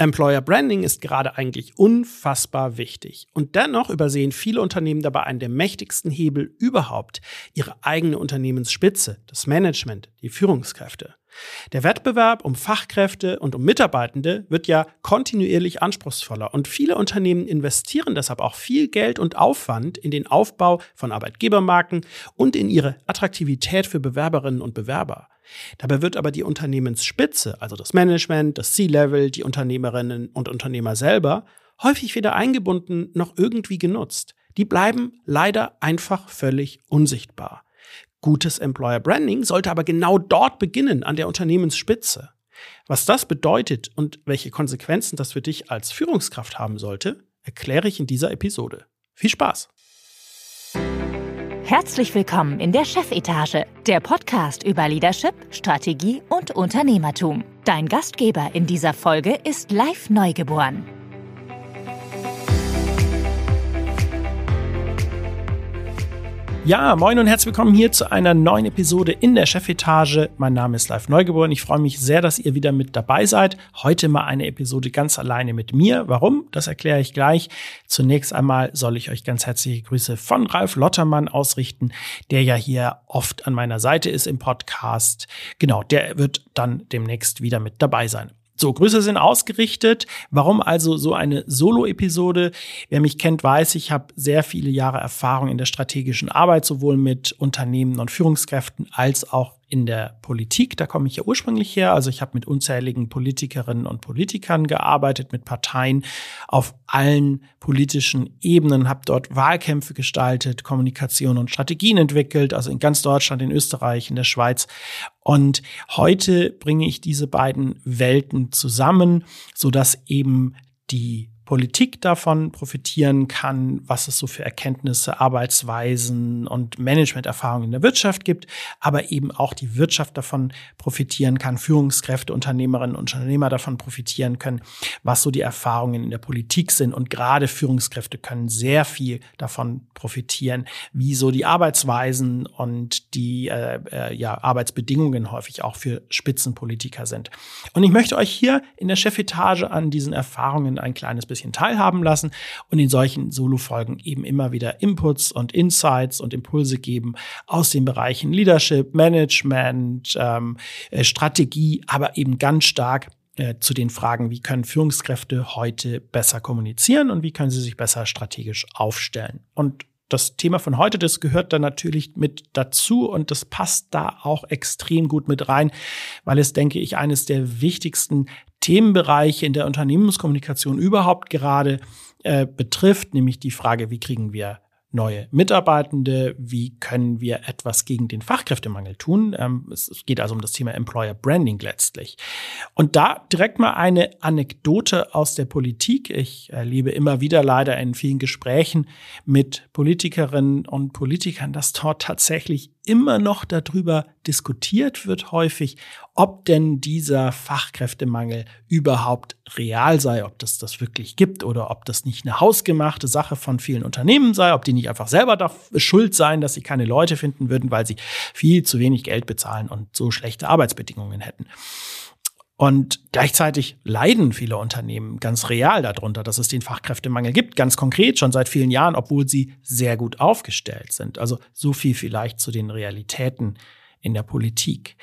Employer Branding ist gerade eigentlich unfassbar wichtig. Und dennoch übersehen viele Unternehmen dabei einen der mächtigsten Hebel überhaupt, ihre eigene Unternehmensspitze, das Management, die Führungskräfte. Der Wettbewerb um Fachkräfte und um Mitarbeitende wird ja kontinuierlich anspruchsvoller und viele Unternehmen investieren deshalb auch viel Geld und Aufwand in den Aufbau von Arbeitgebermarken und in ihre Attraktivität für Bewerberinnen und Bewerber. Dabei wird aber die Unternehmensspitze, also das Management, das C-Level, die Unternehmerinnen und Unternehmer selber, häufig weder eingebunden noch irgendwie genutzt. Die bleiben leider einfach völlig unsichtbar. Gutes Employer Branding sollte aber genau dort beginnen, an der Unternehmensspitze. Was das bedeutet und welche Konsequenzen das für dich als Führungskraft haben sollte, erkläre ich in dieser Episode. Viel Spaß! Herzlich willkommen in der Chefetage, der Podcast über Leadership, Strategie und Unternehmertum. Dein Gastgeber in dieser Folge ist Live Neugeboren. Ja, moin und herzlich willkommen hier zu einer neuen Episode in der Chefetage. Mein Name ist Live Neugeboren. Ich freue mich sehr, dass ihr wieder mit dabei seid. Heute mal eine Episode ganz alleine mit mir. Warum? Das erkläre ich gleich. Zunächst einmal soll ich euch ganz herzliche Grüße von Ralf Lottermann ausrichten, der ja hier oft an meiner Seite ist im Podcast. Genau, der wird dann demnächst wieder mit dabei sein. So, Grüße sind ausgerichtet. Warum also so eine Solo-Episode? Wer mich kennt, weiß, ich habe sehr viele Jahre Erfahrung in der strategischen Arbeit, sowohl mit Unternehmen und Führungskräften als auch in der Politik. Da komme ich ja ursprünglich her. Also ich habe mit unzähligen Politikerinnen und Politikern gearbeitet, mit Parteien auf allen politischen Ebenen, habe dort Wahlkämpfe gestaltet, Kommunikation und Strategien entwickelt, also in ganz Deutschland, in Österreich, in der Schweiz. Und heute bringe ich diese beiden Welten zusammen, so dass eben die Politik davon profitieren kann, was es so für Erkenntnisse, Arbeitsweisen und Managementerfahrungen in der Wirtschaft gibt, aber eben auch die Wirtschaft davon profitieren kann, Führungskräfte, Unternehmerinnen und Unternehmer davon profitieren können, was so die Erfahrungen in der Politik sind. Und gerade Führungskräfte können sehr viel davon profitieren, wie so die Arbeitsweisen und die äh, äh, ja, Arbeitsbedingungen häufig auch für Spitzenpolitiker sind. Und ich möchte euch hier in der Chefetage an diesen Erfahrungen ein kleines bisschen bisschen teilhaben lassen und in solchen Solo-Folgen eben immer wieder Inputs und Insights und Impulse geben aus den Bereichen Leadership, Management, ähm, äh, Strategie, aber eben ganz stark äh, zu den Fragen, wie können Führungskräfte heute besser kommunizieren und wie können sie sich besser strategisch aufstellen. Und das Thema von heute, das gehört da natürlich mit dazu und das passt da auch extrem gut mit rein, weil es, denke ich, eines der wichtigsten Themenbereiche in der Unternehmenskommunikation überhaupt gerade äh, betrifft, nämlich die Frage, wie kriegen wir neue Mitarbeitende, wie können wir etwas gegen den Fachkräftemangel tun. Ähm, es geht also um das Thema Employer Branding letztlich. Und da direkt mal eine Anekdote aus der Politik. Ich erlebe immer wieder leider in vielen Gesprächen mit Politikerinnen und Politikern, dass dort tatsächlich immer noch darüber diskutiert wird häufig, ob denn dieser Fachkräftemangel überhaupt real sei, ob das das wirklich gibt oder ob das nicht eine hausgemachte Sache von vielen Unternehmen sei, ob die nicht einfach selber da schuld seien, dass sie keine Leute finden würden, weil sie viel zu wenig Geld bezahlen und so schlechte Arbeitsbedingungen hätten. Und gleichzeitig leiden viele Unternehmen ganz real darunter, dass es den Fachkräftemangel gibt, ganz konkret schon seit vielen Jahren, obwohl sie sehr gut aufgestellt sind. Also so viel vielleicht zu den Realitäten in der Politik.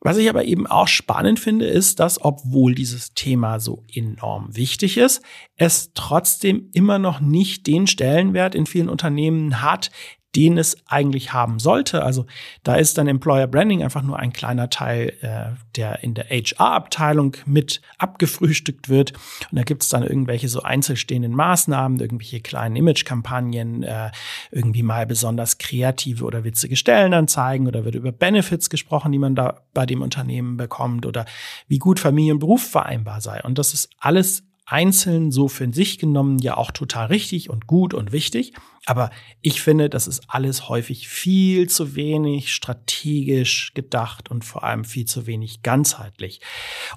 Was ich aber eben auch spannend finde, ist, dass obwohl dieses Thema so enorm wichtig ist, es trotzdem immer noch nicht den Stellenwert in vielen Unternehmen hat, den es eigentlich haben sollte. Also da ist dann Employer Branding einfach nur ein kleiner Teil, äh, der in der HR-Abteilung mit abgefrühstückt wird. Und da gibt es dann irgendwelche so einzelstehenden Maßnahmen, irgendwelche kleinen Image-Kampagnen, äh, irgendwie mal besonders kreative oder witzige Stellenanzeigen oder wird über Benefits gesprochen, die man da bei dem Unternehmen bekommt oder wie gut Familie und Beruf vereinbar sei. Und das ist alles einzeln so für sich genommen ja auch total richtig und gut und wichtig. Aber ich finde, das ist alles häufig viel zu wenig strategisch gedacht und vor allem viel zu wenig ganzheitlich.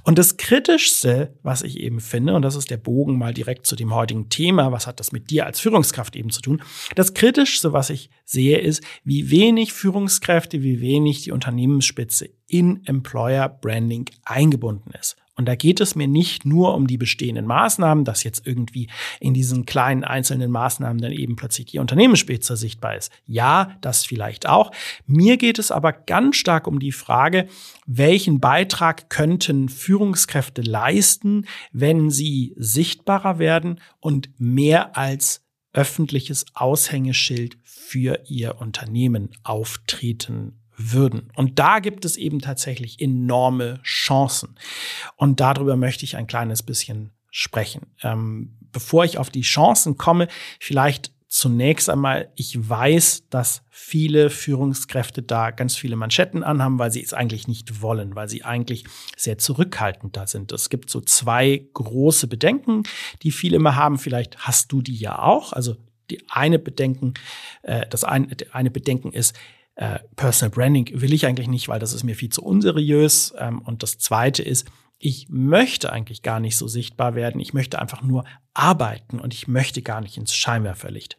Und das Kritischste, was ich eben finde, und das ist der Bogen mal direkt zu dem heutigen Thema, was hat das mit dir als Führungskraft eben zu tun? Das Kritischste, was ich sehe, ist, wie wenig Führungskräfte, wie wenig die Unternehmensspitze in Employer Branding eingebunden ist. Und da geht es mir nicht nur um die bestehenden Maßnahmen, dass jetzt irgendwie in diesen kleinen einzelnen Maßnahmen dann eben plötzlich die Unternehmensspitze sichtbar ist. Ja, das vielleicht auch. Mir geht es aber ganz stark um die Frage, welchen Beitrag könnten Führungskräfte leisten, wenn sie sichtbarer werden und mehr als öffentliches Aushängeschild für ihr Unternehmen auftreten würden. Und da gibt es eben tatsächlich enorme Chancen. Und darüber möchte ich ein kleines bisschen sprechen. Ähm, bevor ich auf die Chancen komme, vielleicht zunächst einmal, ich weiß, dass viele Führungskräfte da ganz viele Manschetten anhaben, weil sie es eigentlich nicht wollen, weil sie eigentlich sehr zurückhaltend da sind. Es gibt so zwei große Bedenken, die viele immer haben. Vielleicht hast du die ja auch. Also die eine Bedenken, äh, das eine, eine Bedenken ist, äh, Personal Branding will ich eigentlich nicht, weil das ist mir viel zu unseriös. Ähm, und das Zweite ist, ich möchte eigentlich gar nicht so sichtbar werden. Ich möchte einfach nur arbeiten und ich möchte gar nicht ins Scheinwerferlicht.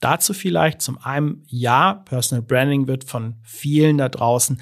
Dazu vielleicht zum einen, ja, Personal Branding wird von vielen da draußen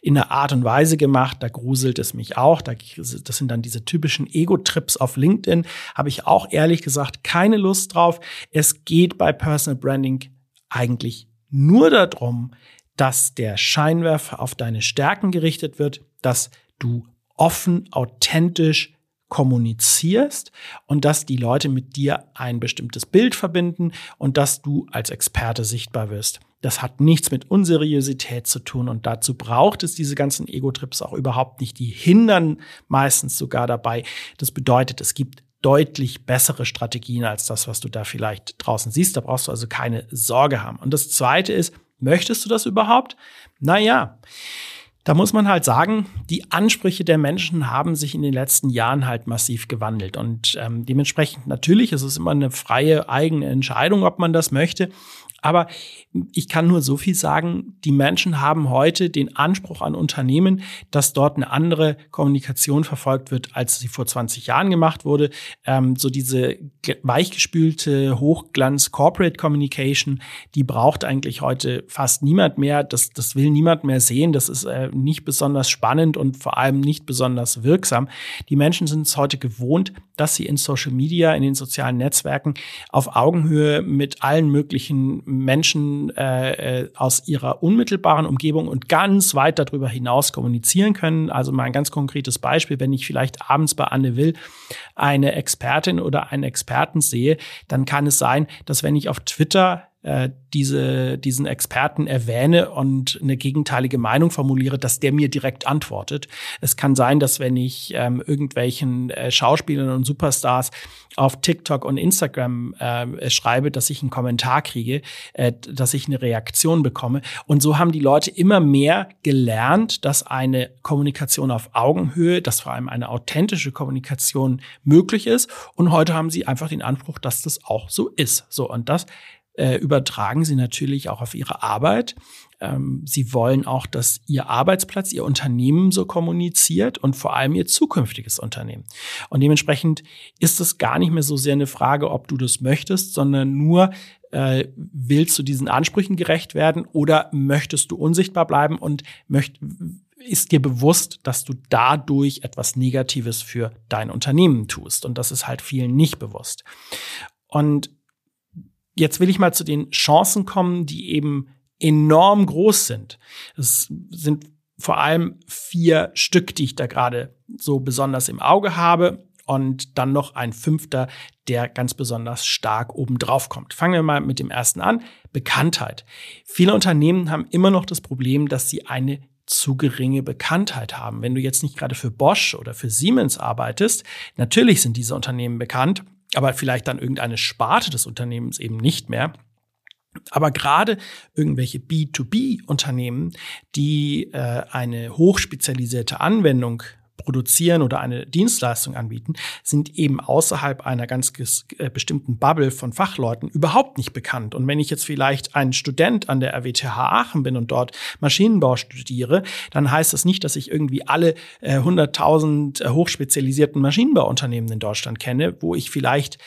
in einer Art und Weise gemacht, da gruselt es mich auch, das sind dann diese typischen Ego-Trips auf LinkedIn, habe ich auch ehrlich gesagt keine Lust drauf. Es geht bei Personal Branding eigentlich nur darum, dass der Scheinwerfer auf deine Stärken gerichtet wird, dass du offen, authentisch kommunizierst und dass die Leute mit dir ein bestimmtes Bild verbinden und dass du als Experte sichtbar wirst. Das hat nichts mit Unseriosität zu tun und dazu braucht es diese ganzen Ego-Trips auch überhaupt nicht. Die hindern meistens sogar dabei. Das bedeutet, es gibt deutlich bessere Strategien als das, was du da vielleicht draußen siehst. Da brauchst du also keine Sorge haben. Und das Zweite ist, Möchtest du das überhaupt? Naja, da muss man halt sagen, die Ansprüche der Menschen haben sich in den letzten Jahren halt massiv gewandelt. Und ähm, dementsprechend natürlich ist es immer eine freie eigene Entscheidung, ob man das möchte. Aber ich kann nur so viel sagen, die Menschen haben heute den Anspruch an Unternehmen, dass dort eine andere Kommunikation verfolgt wird, als sie vor 20 Jahren gemacht wurde. Ähm, so diese weichgespülte Hochglanz Corporate Communication, die braucht eigentlich heute fast niemand mehr. Das, das will niemand mehr sehen. Das ist äh, nicht besonders spannend und vor allem nicht besonders wirksam. Die Menschen sind es heute gewohnt, dass sie in Social Media, in den sozialen Netzwerken auf Augenhöhe mit allen möglichen Menschen äh, äh, aus ihrer unmittelbaren Umgebung und ganz weit darüber hinaus kommunizieren können. Also mal ein ganz konkretes Beispiel, wenn ich vielleicht abends bei Anne Will eine Expertin oder einen Experten sehe, dann kann es sein, dass wenn ich auf Twitter äh, diese, diesen Experten erwähne und eine gegenteilige Meinung formuliere, dass der mir direkt antwortet. Es kann sein, dass wenn ich ähm, irgendwelchen äh, Schauspielern und Superstars auf TikTok und Instagram äh, schreibe, dass ich einen Kommentar kriege, äh, dass ich eine Reaktion bekomme. Und so haben die Leute immer mehr gelernt, dass eine Kommunikation auf Augenhöhe, dass vor allem eine authentische Kommunikation möglich ist. Und heute haben sie einfach den Anspruch, dass das auch so ist. So, und das äh, übertragen sie natürlich auch auf ihre Arbeit. Ähm, sie wollen auch, dass ihr Arbeitsplatz, ihr Unternehmen so kommuniziert und vor allem ihr zukünftiges Unternehmen. Und dementsprechend ist es gar nicht mehr so sehr eine Frage, ob du das möchtest, sondern nur, äh, willst du diesen Ansprüchen gerecht werden oder möchtest du unsichtbar bleiben und möcht, ist dir bewusst, dass du dadurch etwas Negatives für dein Unternehmen tust. Und das ist halt vielen nicht bewusst. Und Jetzt will ich mal zu den Chancen kommen, die eben enorm groß sind. Es sind vor allem vier Stück, die ich da gerade so besonders im Auge habe und dann noch ein fünfter, der ganz besonders stark oben drauf kommt. Fangen wir mal mit dem ersten an. Bekanntheit. Viele Unternehmen haben immer noch das Problem, dass sie eine zu geringe Bekanntheit haben. Wenn du jetzt nicht gerade für Bosch oder für Siemens arbeitest, natürlich sind diese Unternehmen bekannt, aber vielleicht dann irgendeine Sparte des Unternehmens eben nicht mehr. Aber gerade irgendwelche B2B-Unternehmen, die äh, eine hochspezialisierte Anwendung produzieren oder eine Dienstleistung anbieten, sind eben außerhalb einer ganz äh, bestimmten Bubble von Fachleuten überhaupt nicht bekannt. Und wenn ich jetzt vielleicht ein Student an der RWTH Aachen bin und dort Maschinenbau studiere, dann heißt das nicht, dass ich irgendwie alle äh, 100.000 äh, hochspezialisierten Maschinenbauunternehmen in Deutschland kenne, wo ich vielleicht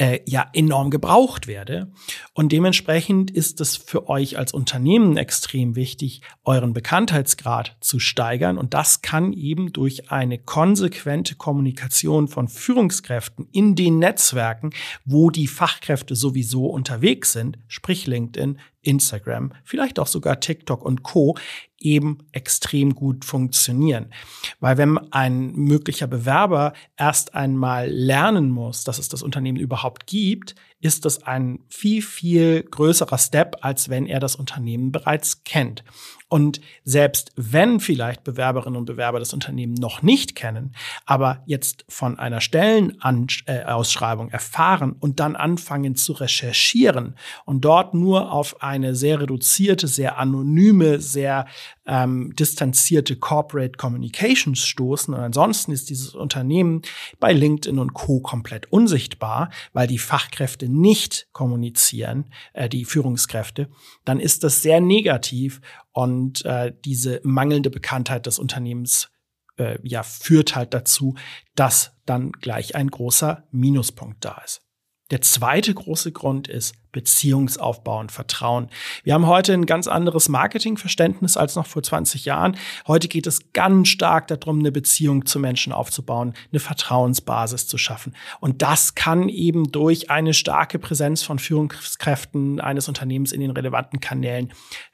äh, ja enorm gebraucht werde. Und dementsprechend ist es für euch als Unternehmen extrem wichtig, euren Bekanntheitsgrad zu steigern. Und das kann eben durch eine konsequente Kommunikation von Führungskräften in den Netzwerken, wo die Fachkräfte sowieso unterwegs sind, sprich LinkedIn, Instagram, vielleicht auch sogar TikTok und Co eben extrem gut funktionieren. Weil wenn ein möglicher Bewerber erst einmal lernen muss, dass es das Unternehmen überhaupt gibt, ist das ein viel, viel größerer Step, als wenn er das Unternehmen bereits kennt. Und selbst wenn vielleicht Bewerberinnen und Bewerber das Unternehmen noch nicht kennen, aber jetzt von einer Stellenausschreibung erfahren und dann anfangen zu recherchieren und dort nur auf eine sehr reduzierte, sehr anonyme, sehr ähm, distanzierte Corporate Communications stoßen. Und ansonsten ist dieses Unternehmen bei LinkedIn und Co. komplett unsichtbar, weil die Fachkräfte nicht kommunizieren, äh, die Führungskräfte, dann ist das sehr negativ und äh, diese mangelnde Bekanntheit des Unternehmens äh, ja, führt halt dazu, dass dann gleich ein großer Minuspunkt da ist. Der zweite große Grund ist Beziehungsaufbau und Vertrauen. Wir haben heute ein ganz anderes Marketingverständnis als noch vor 20 Jahren. Heute geht es ganz stark darum, eine Beziehung zu Menschen aufzubauen, eine Vertrauensbasis zu schaffen. Und das kann eben durch eine starke Präsenz von Führungskräften eines Unternehmens in den relevanten Kanälen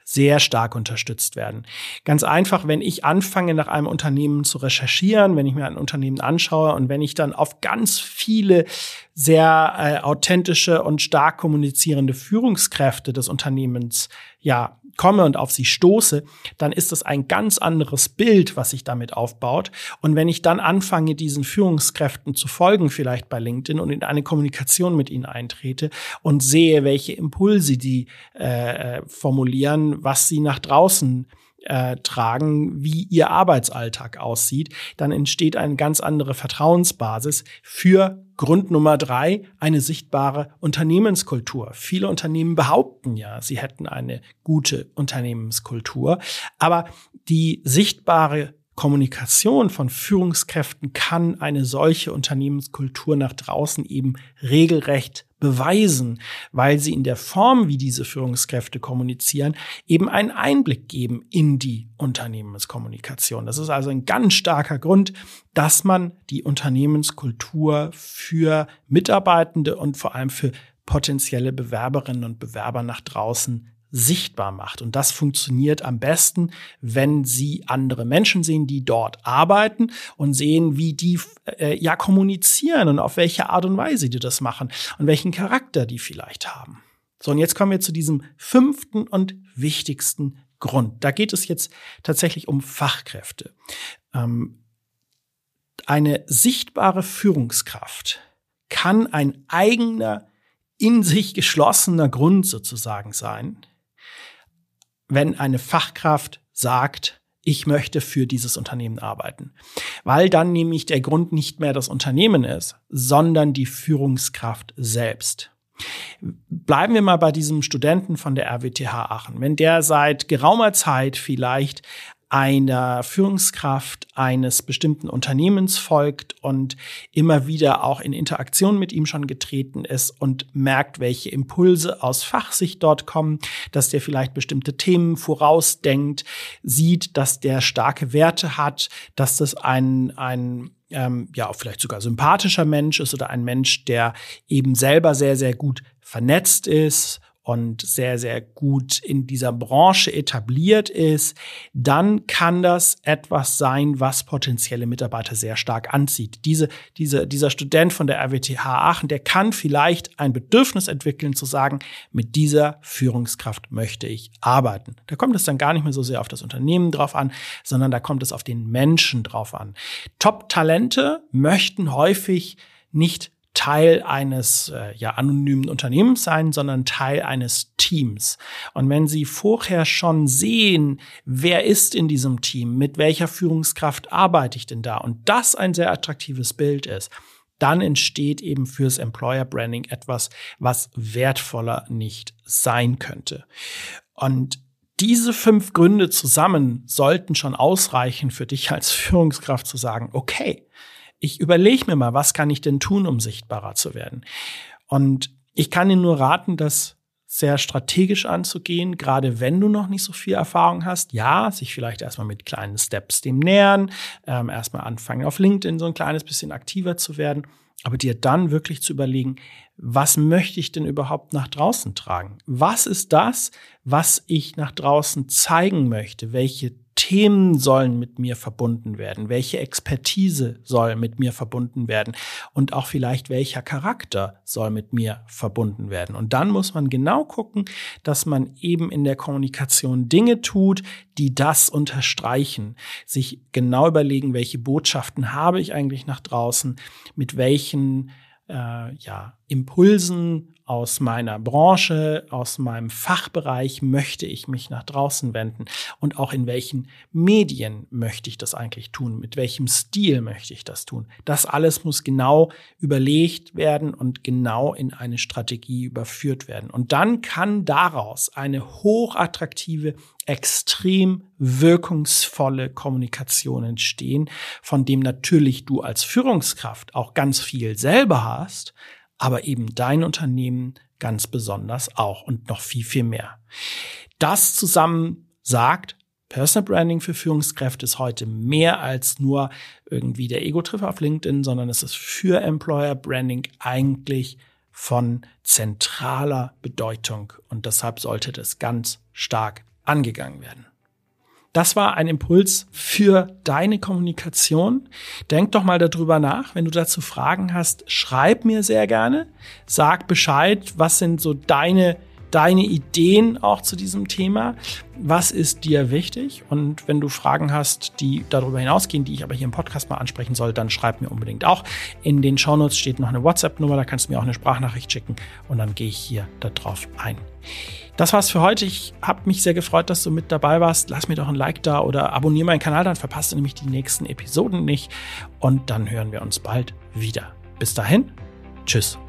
sehr stark unterstützt werden. Ganz einfach, wenn ich anfange, nach einem Unternehmen zu recherchieren, wenn ich mir ein Unternehmen anschaue und wenn ich dann auf ganz viele sehr äh, authentische und stark kommunizierende Führungskräfte des Unternehmens ja komme und auf sie stoße, dann ist es ein ganz anderes Bild, was sich damit aufbaut. Und wenn ich dann anfange, diesen Führungskräften zu folgen, vielleicht bei LinkedIn und in eine Kommunikation mit ihnen eintrete und sehe, welche Impulse die äh, formulieren, was sie nach draußen äh, tragen, wie ihr Arbeitsalltag aussieht, dann entsteht eine ganz andere Vertrauensbasis für Grund Nummer drei, eine sichtbare Unternehmenskultur. Viele Unternehmen behaupten ja, sie hätten eine gute Unternehmenskultur, aber die sichtbare Kommunikation von Führungskräften kann eine solche Unternehmenskultur nach draußen eben regelrecht beweisen, weil sie in der Form, wie diese Führungskräfte kommunizieren, eben einen Einblick geben in die Unternehmenskommunikation. Das ist also ein ganz starker Grund, dass man die Unternehmenskultur für Mitarbeitende und vor allem für potenzielle Bewerberinnen und Bewerber nach draußen sichtbar macht. Und das funktioniert am besten, wenn Sie andere Menschen sehen, die dort arbeiten und sehen, wie die äh, ja kommunizieren und auf welche Art und Weise die das machen und welchen Charakter die vielleicht haben. So, und jetzt kommen wir zu diesem fünften und wichtigsten Grund. Da geht es jetzt tatsächlich um Fachkräfte. Ähm, eine sichtbare Führungskraft kann ein eigener, in sich geschlossener Grund sozusagen sein, wenn eine Fachkraft sagt, ich möchte für dieses Unternehmen arbeiten. Weil dann nämlich der Grund nicht mehr das Unternehmen ist, sondern die Führungskraft selbst. Bleiben wir mal bei diesem Studenten von der RWTH Aachen. Wenn der seit geraumer Zeit vielleicht einer Führungskraft eines bestimmten Unternehmens folgt und immer wieder auch in Interaktion mit ihm schon getreten ist und merkt, welche Impulse aus Fachsicht dort kommen, dass der vielleicht bestimmte Themen vorausdenkt, sieht, dass der starke Werte hat, dass das ein, ein ähm, ja, vielleicht sogar sympathischer Mensch ist oder ein Mensch, der eben selber sehr, sehr gut vernetzt ist und sehr, sehr gut in dieser Branche etabliert ist, dann kann das etwas sein, was potenzielle Mitarbeiter sehr stark anzieht. Diese, diese, dieser Student von der RWTH Aachen, der kann vielleicht ein Bedürfnis entwickeln zu sagen, mit dieser Führungskraft möchte ich arbeiten. Da kommt es dann gar nicht mehr so sehr auf das Unternehmen drauf an, sondern da kommt es auf den Menschen drauf an. Top-Talente möchten häufig nicht Teil eines äh, ja anonymen Unternehmens sein, sondern Teil eines Teams. Und wenn Sie vorher schon sehen, wer ist in diesem Team, mit welcher Führungskraft arbeite ich denn da und das ein sehr attraktives Bild ist, dann entsteht eben fürs Employer Branding etwas, was wertvoller nicht sein könnte. Und diese fünf Gründe zusammen sollten schon ausreichen für dich als Führungskraft zu sagen, okay, ich überlege mir mal, was kann ich denn tun, um sichtbarer zu werden? Und ich kann Ihnen nur raten, das sehr strategisch anzugehen, gerade wenn du noch nicht so viel Erfahrung hast. Ja, sich vielleicht erstmal mit kleinen Steps dem nähern, ähm, erstmal anfangen auf LinkedIn so ein kleines bisschen aktiver zu werden, aber dir dann wirklich zu überlegen, was möchte ich denn überhaupt nach draußen tragen? Was ist das, was ich nach draußen zeigen möchte? Welche Themen sollen mit mir verbunden werden? Welche Expertise soll mit mir verbunden werden? Und auch vielleicht welcher Charakter soll mit mir verbunden werden? Und dann muss man genau gucken, dass man eben in der Kommunikation Dinge tut, die das unterstreichen. Sich genau überlegen, welche Botschaften habe ich eigentlich nach draußen? Mit welchen äh, ja, Impulsen aus meiner Branche, aus meinem Fachbereich möchte ich mich nach draußen wenden und auch in welchen Medien möchte ich das eigentlich tun, mit welchem Stil möchte ich das tun. Das alles muss genau überlegt werden und genau in eine Strategie überführt werden. Und dann kann daraus eine hochattraktive, extrem wirkungsvolle Kommunikation entstehen, von dem natürlich du als Führungskraft auch ganz viel selber hast, aber eben dein Unternehmen ganz besonders auch und noch viel, viel mehr. Das zusammen sagt, Personal Branding für Führungskräfte ist heute mehr als nur irgendwie der Ego-Treffer auf LinkedIn, sondern es ist für Employer Branding eigentlich von zentraler Bedeutung und deshalb sollte das ganz stark angegangen werden. Das war ein Impuls für deine Kommunikation. Denk doch mal darüber nach. Wenn du dazu Fragen hast, schreib mir sehr gerne. Sag Bescheid, was sind so deine deine Ideen auch zu diesem Thema. Was ist dir wichtig? Und wenn du Fragen hast, die darüber hinausgehen, die ich aber hier im Podcast mal ansprechen soll, dann schreib mir unbedingt auch. In den Shownotes steht noch eine WhatsApp-Nummer, da kannst du mir auch eine Sprachnachricht schicken und dann gehe ich hier darauf ein. Das war's für heute. Ich habe mich sehr gefreut, dass du mit dabei warst. Lass mir doch ein Like da oder abonniere meinen Kanal, dann verpasst du nämlich die nächsten Episoden nicht. Und dann hören wir uns bald wieder. Bis dahin, tschüss.